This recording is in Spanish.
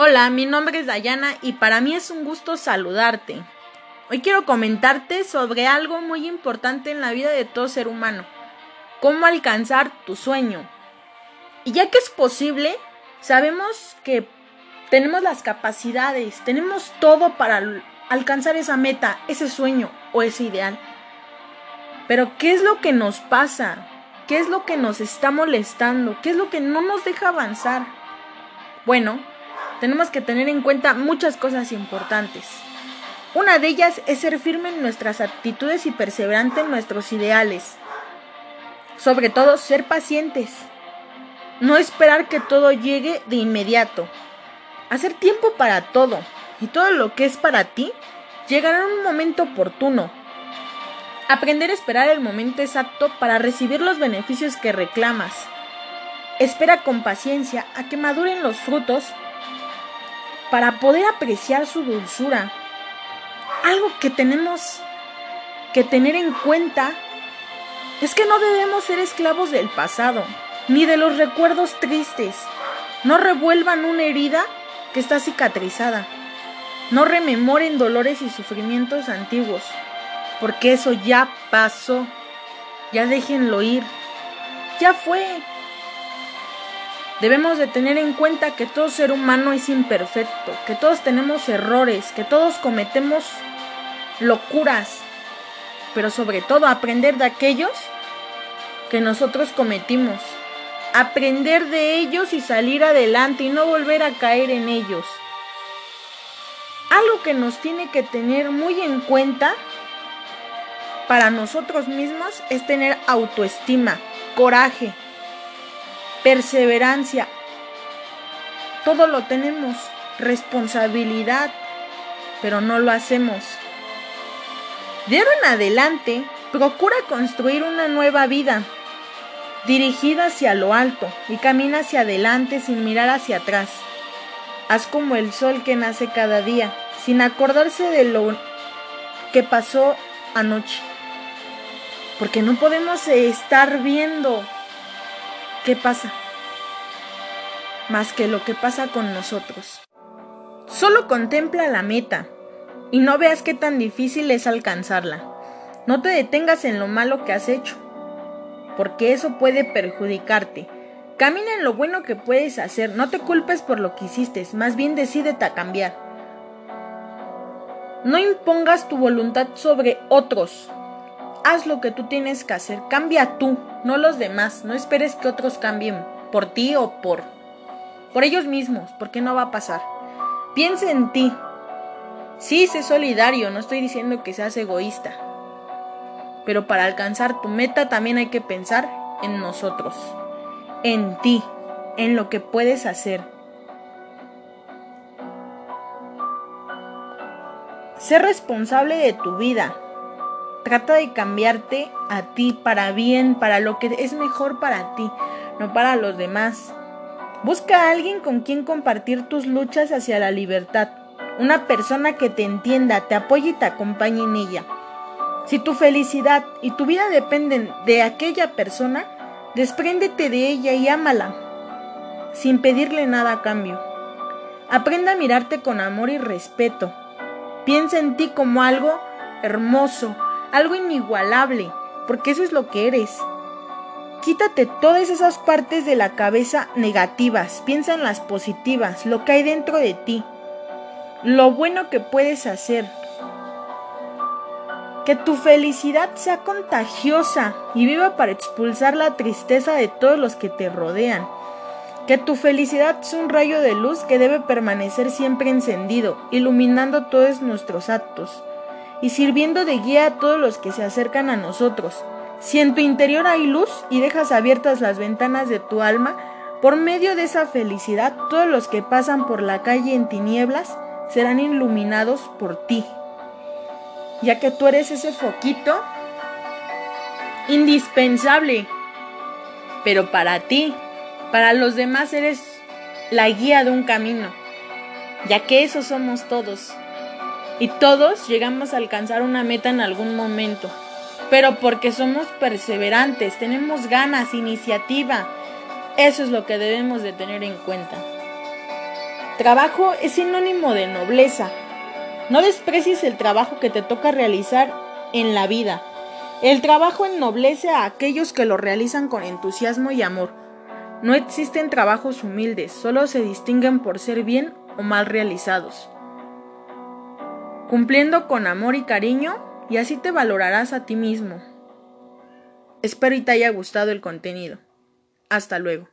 Hola, mi nombre es Dayana y para mí es un gusto saludarte. Hoy quiero comentarte sobre algo muy importante en la vida de todo ser humano. Cómo alcanzar tu sueño. Y ya que es posible, sabemos que tenemos las capacidades, tenemos todo para alcanzar esa meta, ese sueño o ese ideal. Pero ¿qué es lo que nos pasa? ¿Qué es lo que nos está molestando? ¿Qué es lo que no nos deja avanzar? Bueno, tenemos que tener en cuenta muchas cosas importantes. Una de ellas es ser firme en nuestras actitudes y perseverante en nuestros ideales. Sobre todo, ser pacientes. No esperar que todo llegue de inmediato. Hacer tiempo para todo. Y todo lo que es para ti llegará en un momento oportuno. Aprender a esperar el momento exacto para recibir los beneficios que reclamas. Espera con paciencia a que maduren los frutos para poder apreciar su dulzura. Algo que tenemos que tener en cuenta es que no debemos ser esclavos del pasado, ni de los recuerdos tristes. No revuelvan una herida que está cicatrizada. No rememoren dolores y sufrimientos antiguos, porque eso ya pasó. Ya déjenlo ir. Ya fue. Debemos de tener en cuenta que todo ser humano es imperfecto, que todos tenemos errores, que todos cometemos locuras, pero sobre todo aprender de aquellos que nosotros cometimos, aprender de ellos y salir adelante y no volver a caer en ellos. Algo que nos tiene que tener muy en cuenta para nosotros mismos es tener autoestima, coraje, perseverancia. Todo lo tenemos, responsabilidad, pero no lo hacemos. De ahora en adelante, procura construir una nueva vida, dirigida hacia lo alto y camina hacia adelante sin mirar hacia atrás. Haz como el sol que nace cada día, sin acordarse de lo que pasó anoche. Porque no podemos estar viendo ¿Qué pasa? Más que lo que pasa con nosotros. Solo contempla la meta y no veas qué tan difícil es alcanzarla. No te detengas en lo malo que has hecho, porque eso puede perjudicarte. Camina en lo bueno que puedes hacer, no te culpes por lo que hiciste, más bien decídete a cambiar. No impongas tu voluntad sobre otros, haz lo que tú tienes que hacer, cambia tú, no los demás, no esperes que otros cambien por ti o por por ellos mismos, porque no va a pasar. Piensa en ti. Sí, sé solidario, no estoy diciendo que seas egoísta. Pero para alcanzar tu meta también hay que pensar en nosotros, en ti, en lo que puedes hacer. Sé responsable de tu vida, Trata de cambiarte a ti para bien, para lo que es mejor para ti, no para los demás. Busca a alguien con quien compartir tus luchas hacia la libertad. Una persona que te entienda, te apoye y te acompañe en ella. Si tu felicidad y tu vida dependen de aquella persona, despréndete de ella y ámala, sin pedirle nada a cambio. Aprenda a mirarte con amor y respeto. Piensa en ti como algo hermoso, algo inigualable, porque eso es lo que eres. Quítate todas esas partes de la cabeza negativas, piensa en las positivas, lo que hay dentro de ti, lo bueno que puedes hacer. Que tu felicidad sea contagiosa y viva para expulsar la tristeza de todos los que te rodean. Que tu felicidad sea un rayo de luz que debe permanecer siempre encendido, iluminando todos nuestros actos y sirviendo de guía a todos los que se acercan a nosotros. Si en tu interior hay luz y dejas abiertas las ventanas de tu alma, por medio de esa felicidad todos los que pasan por la calle en tinieblas serán iluminados por ti, ya que tú eres ese foquito indispensable, pero para ti, para los demás eres la guía de un camino, ya que eso somos todos. Y todos llegamos a alcanzar una meta en algún momento. Pero porque somos perseverantes, tenemos ganas, iniciativa. Eso es lo que debemos de tener en cuenta. Trabajo es sinónimo de nobleza. No desprecies el trabajo que te toca realizar en la vida. El trabajo ennoblece a aquellos que lo realizan con entusiasmo y amor. No existen trabajos humildes, solo se distinguen por ser bien o mal realizados. Cumpliendo con amor y cariño, y así te valorarás a ti mismo. Espero y te haya gustado el contenido. Hasta luego.